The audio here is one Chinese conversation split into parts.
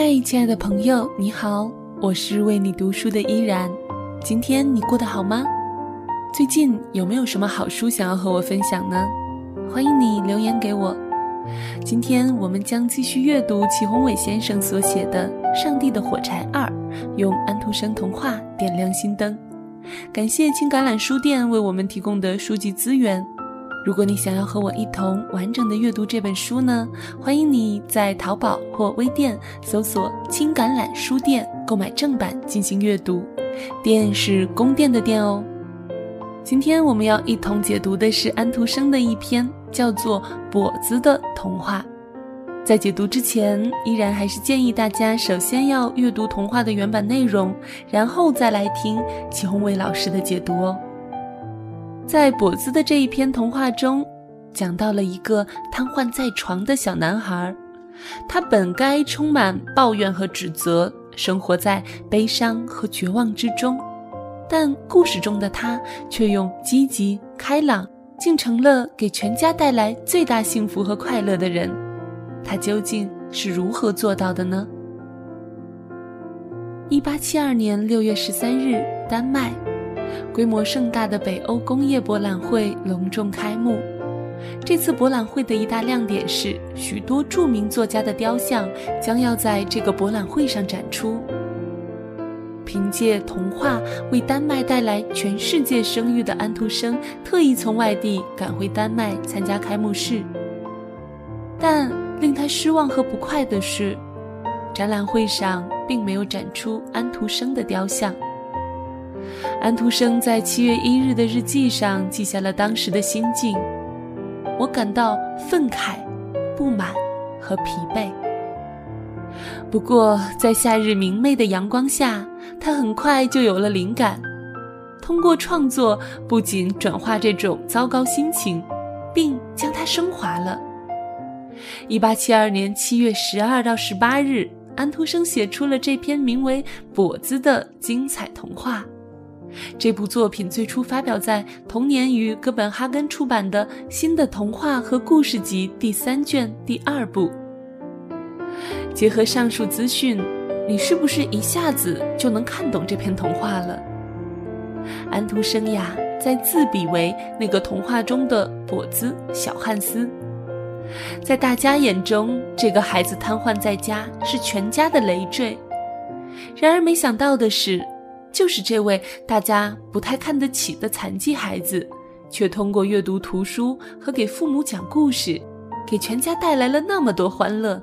嗨，亲爱的朋友，你好，我是为你读书的依然。今天你过得好吗？最近有没有什么好书想要和我分享呢？欢迎你留言给我。今天我们将继续阅读祁宏伟先生所写的《上帝的火柴二》，用安徒生童话点亮心灯。感谢青橄榄书店为我们提供的书籍资源。如果你想要和我一同完整的阅读这本书呢，欢迎你在淘宝或微店搜索“青橄榄书店”购买正版进行阅读。店是宫殿的店哦。今天我们要一同解读的是安徒生的一篇叫做《跛子》的童话。在解读之前，依然还是建议大家首先要阅读童话的原版内容，然后再来听祁宏伟老师的解读哦。在跛子的这一篇童话中，讲到了一个瘫痪在床的小男孩，他本该充满抱怨和指责，生活在悲伤和绝望之中，但故事中的他却用积极开朗，竟成了给全家带来最大幸福和快乐的人。他究竟是如何做到的呢？一八七二年六月十三日，丹麦。规模盛大的北欧工业博览会隆重开幕。这次博览会的一大亮点是，许多著名作家的雕像将要在这个博览会上展出。凭借童话为丹麦带来全世界声誉的安徒生，特意从外地赶回丹麦参加开幕式。但令他失望和不快的是，展览会上并没有展出安徒生的雕像。安徒生在七月一日的日记上记下了当时的心境：我感到愤慨、不满和疲惫。不过，在夏日明媚的阳光下，他很快就有了灵感，通过创作不仅转化这种糟糕心情，并将它升华了。一八七二年七月十二到十八日，安徒生写出了这篇名为《跛子》的精彩童话。这部作品最初发表在同年于哥本哈根出版的《新的童话和故事集》第三卷第二部。结合上述资讯，你是不是一下子就能看懂这篇童话了？安徒生呀，在自比为那个童话中的跛子小汉斯，在大家眼中，这个孩子瘫痪在家是全家的累赘。然而，没想到的是。就是这位大家不太看得起的残疾孩子，却通过阅读图书和给父母讲故事，给全家带来了那么多欢乐。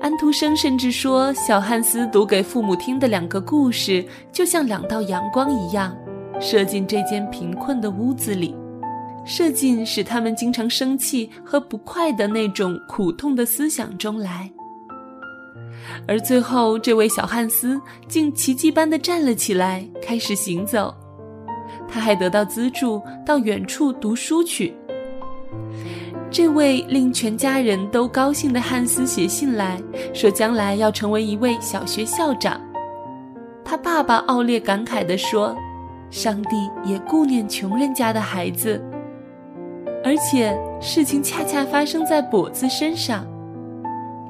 安徒生甚至说，小汉斯读给父母听的两个故事，就像两道阳光一样，射进这间贫困的屋子里，射进使他们经常生气和不快的那种苦痛的思想中来。而最后，这位小汉斯竟奇迹般的站了起来，开始行走。他还得到资助，到远处读书去。这位令全家人都高兴的汉斯写信来说，将来要成为一位小学校长。他爸爸奥列感慨地说：“上帝也顾念穷人家的孩子，而且事情恰恰发生在跛子身上。”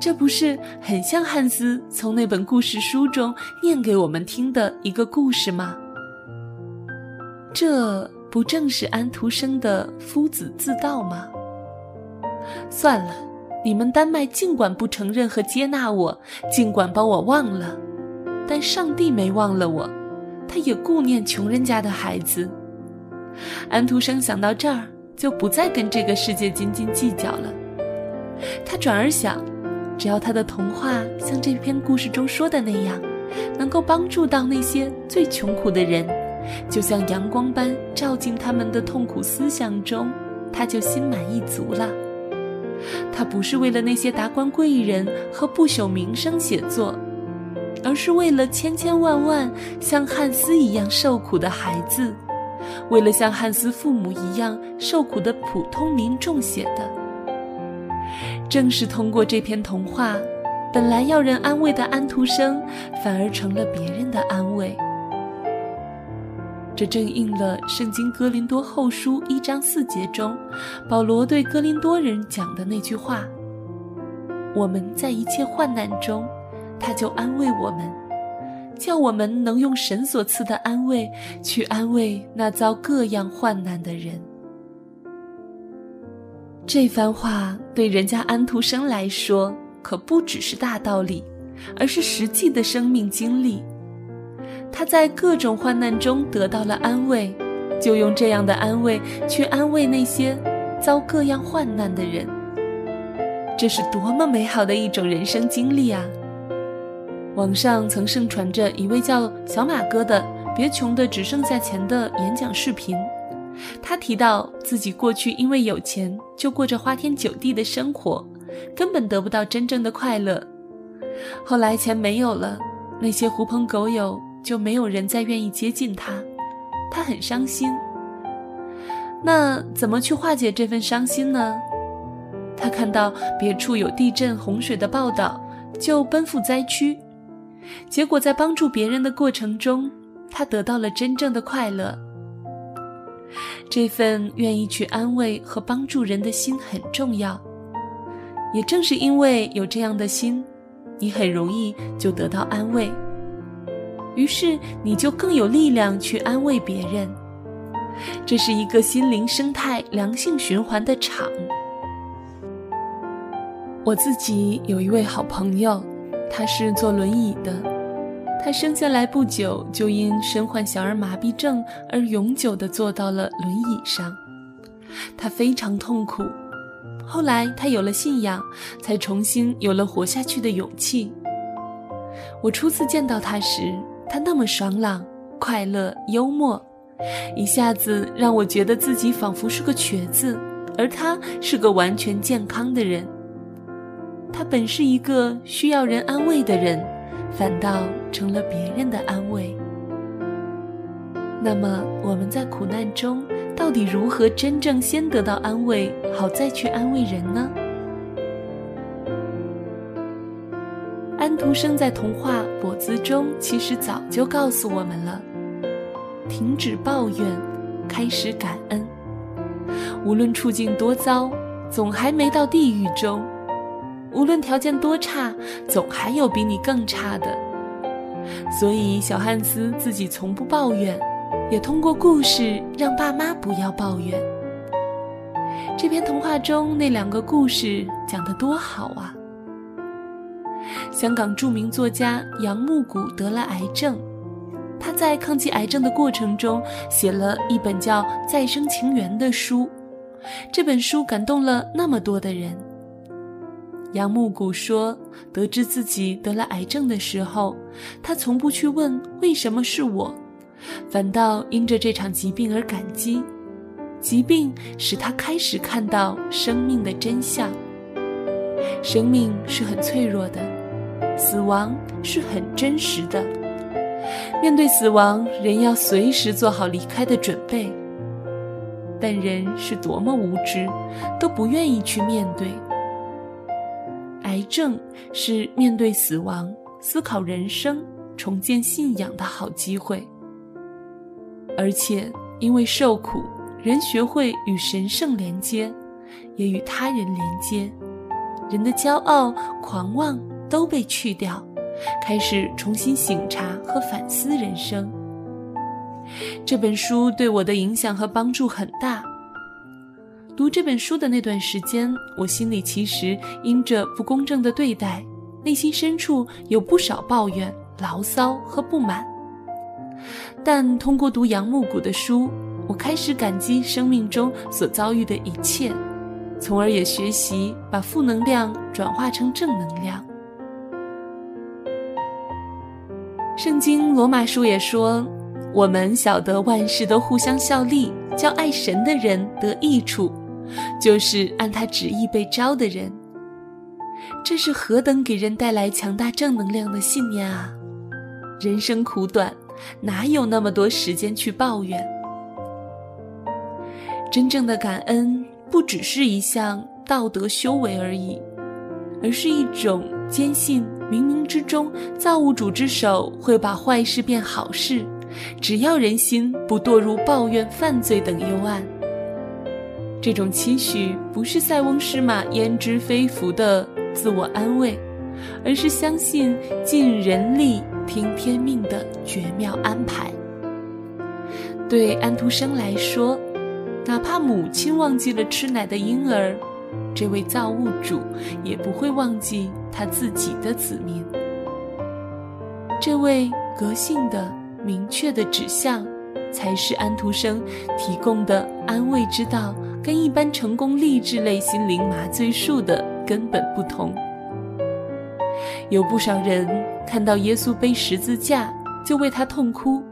这不是很像汉斯从那本故事书中念给我们听的一个故事吗？这不正是安徒生的夫子自道吗？算了，你们丹麦尽管不承认和接纳我，尽管把我忘了，但上帝没忘了我，他也顾念穷人家的孩子。安徒生想到这儿，就不再跟这个世界斤斤计较了。他转而想。只要他的童话像这篇故事中说的那样，能够帮助到那些最穷苦的人，就像阳光般照进他们的痛苦思想中，他就心满意足了。他不是为了那些达官贵人和不朽名声写作，而是为了千千万万像汉斯一样受苦的孩子，为了像汉斯父母一样受苦的普通民众写的。正是通过这篇童话，本来要人安慰的安徒生，反而成了别人的安慰。这正应了《圣经·哥林多后书》一章四节中，保罗对哥林多人讲的那句话：“我们在一切患难中，他就安慰我们，叫我们能用神所赐的安慰去安慰那遭各样患难的人。这番话对人家安徒生来说，可不只是大道理，而是实际的生命经历。他在各种患难中得到了安慰，就用这样的安慰去安慰那些遭各样患难的人。这是多么美好的一种人生经历啊！网上曾盛传着一位叫小马哥的“别穷的只剩下钱”的演讲视频。他提到自己过去因为有钱，就过着花天酒地的生活，根本得不到真正的快乐。后来钱没有了，那些狐朋狗友就没有人再愿意接近他，他很伤心。那怎么去化解这份伤心呢？他看到别处有地震、洪水的报道，就奔赴灾区。结果在帮助别人的过程中，他得到了真正的快乐。这份愿意去安慰和帮助人的心很重要。也正是因为有这样的心，你很容易就得到安慰，于是你就更有力量去安慰别人。这是一个心灵生态良性循环的场。我自己有一位好朋友，他是坐轮椅的。他生下来不久就因身患小儿麻痹症而永久地坐到了轮椅上，他非常痛苦。后来他有了信仰，才重新有了活下去的勇气。我初次见到他时，他那么爽朗、快乐、幽默，一下子让我觉得自己仿佛是个瘸子，而他是个完全健康的人。他本是一个需要人安慰的人，反倒成了别人的安慰。那么我们在苦难中，到底如何真正先得到安慰，好再去安慰人呢？安徒生在童话《跛子》中其实早就告诉我们了：停止抱怨，开始感恩。无论处境多糟，总还没到地狱中。无论条件多差，总还有比你更差的。所以小汉斯自己从不抱怨，也通过故事让爸妈不要抱怨。这篇童话中那两个故事讲得多好啊！香港著名作家杨牧谷得了癌症，他在抗击癌症的过程中写了一本叫《再生情缘》的书，这本书感动了那么多的人。杨木谷说：“得知自己得了癌症的时候，他从不去问为什么是我，反倒因着这场疾病而感激。疾病使他开始看到生命的真相。生命是很脆弱的，死亡是很真实的。面对死亡，人要随时做好离开的准备。但人是多么无知，都不愿意去面对。”癌症是面对死亡、思考人生、重建信仰的好机会。而且因为受苦，人学会与神圣连接，也与他人连接。人的骄傲、狂妄都被去掉，开始重新醒察和反思人生。这本书对我的影响和帮助很大。读这本书的那段时间，我心里其实因着不公正的对待，内心深处有不少抱怨、牢骚和不满。但通过读杨牧谷的书，我开始感激生命中所遭遇的一切，从而也学习把负能量转化成正能量。圣经罗马书也说：“我们晓得万事都互相效力，叫爱神的人得益处。”就是按他旨意被招的人，这是何等给人带来强大正能量的信念啊！人生苦短，哪有那么多时间去抱怨？真正的感恩不只是一项道德修为而已，而是一种坚信冥冥之中造物主之手会把坏事变好事，只要人心不堕入抱怨、犯罪等幽暗。这种期许不是塞翁失马焉知非福的自我安慰，而是相信尽人力听天命的绝妙安排。对安徒生来说，哪怕母亲忘记了吃奶的婴儿，这位造物主也不会忘记他自己的子民。这位革性的、明确的指向，才是安徒生提供的安慰之道。跟一般成功励志类心灵麻醉术的根本不同。有不少人看到耶稣背十字架就为他痛哭，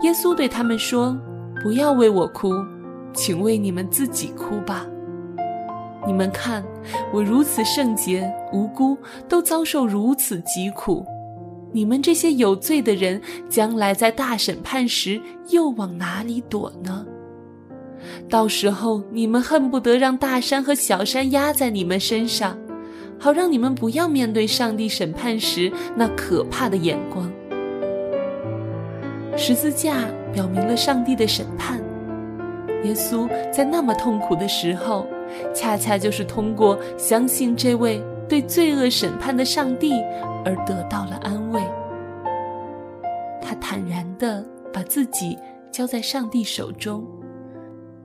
耶稣对他们说：“不要为我哭，请为你们自己哭吧。你们看，我如此圣洁无辜，都遭受如此疾苦，你们这些有罪的人，将来在大审判时又往哪里躲呢？”到时候你们恨不得让大山和小山压在你们身上，好让你们不要面对上帝审判时那可怕的眼光。十字架表明了上帝的审判，耶稣在那么痛苦的时候，恰恰就是通过相信这位对罪恶审判的上帝而得到了安慰。他坦然地把自己交在上帝手中。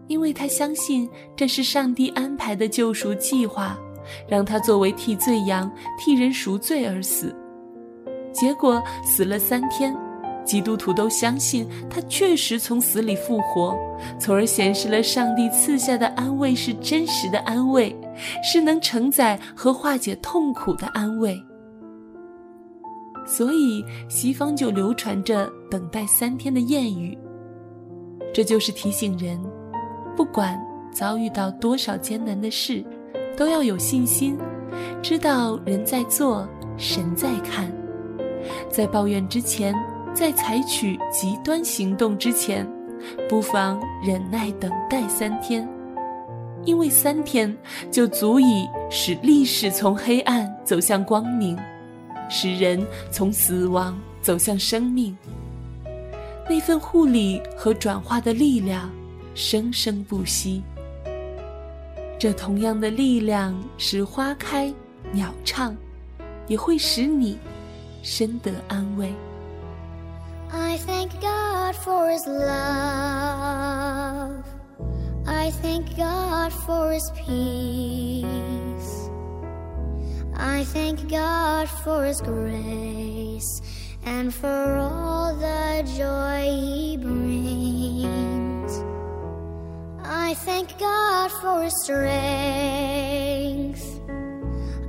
因为他相信这是上帝安排的救赎计划，让他作为替罪羊替人赎罪而死。结果死了三天，基督徒都相信他确实从死里复活，从而显示了上帝赐下的安慰是真实的安慰，是能承载和化解痛苦的安慰。所以西方就流传着等待三天的谚语，这就是提醒人。不管遭遇到多少艰难的事，都要有信心，知道人在做，神在看。在抱怨之前，在采取极端行动之前，不妨忍耐等待三天，因为三天就足以使历史从黑暗走向光明，使人从死亡走向生命。那份护理和转化的力量。生生不息，这同样的力量使花开鸟唱，也会使你深得安慰。I thank God for His love. I thank God for His peace. I thank God for His grace and for all the joy He brings. I thank God for His strength.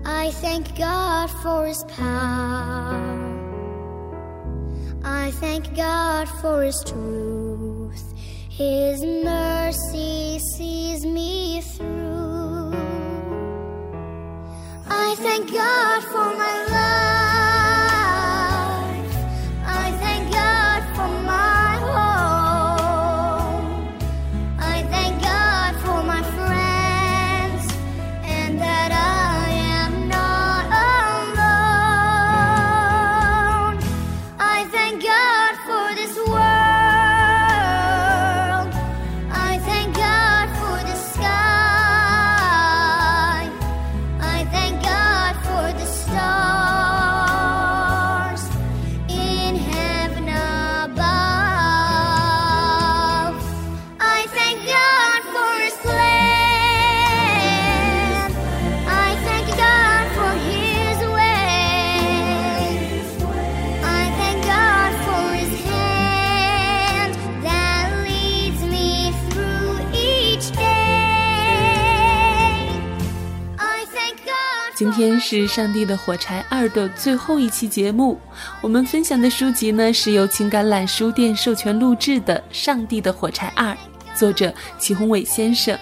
I thank God for His power. I thank God for His truth. His mercy sees me through. I thank God for my 今天是《上帝的火柴二》的最后一期节目，我们分享的书籍呢是由情感览书店授权录制的《上帝的火柴二》，作者齐宏伟先生。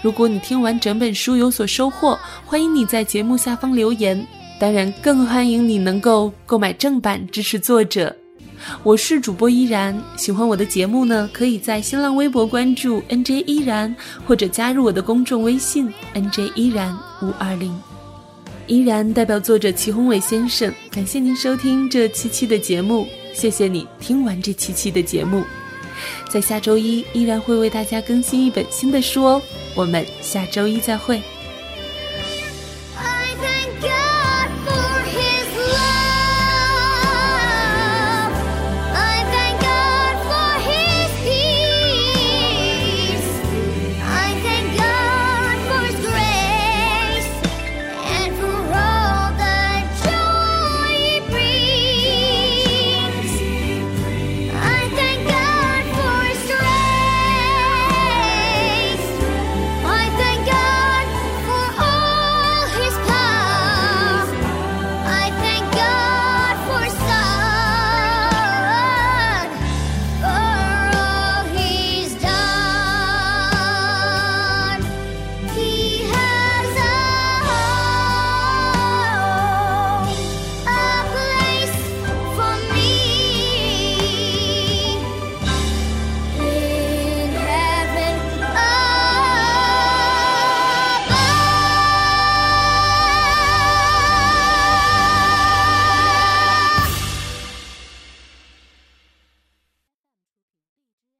如果你听完整本书有所收获，欢迎你在节目下方留言。当然，更欢迎你能够购买正版支持作者。我是主播依然，喜欢我的节目呢，可以在新浪微博关注 NJ 依然，或者加入我的公众微信 NJ 依然五二零。依然代表作者齐宏伟先生，感谢您收听这七期的节目，谢谢你听完这七期的节目。在下周一依然会为大家更新一本新的书哦。我们下周一再会。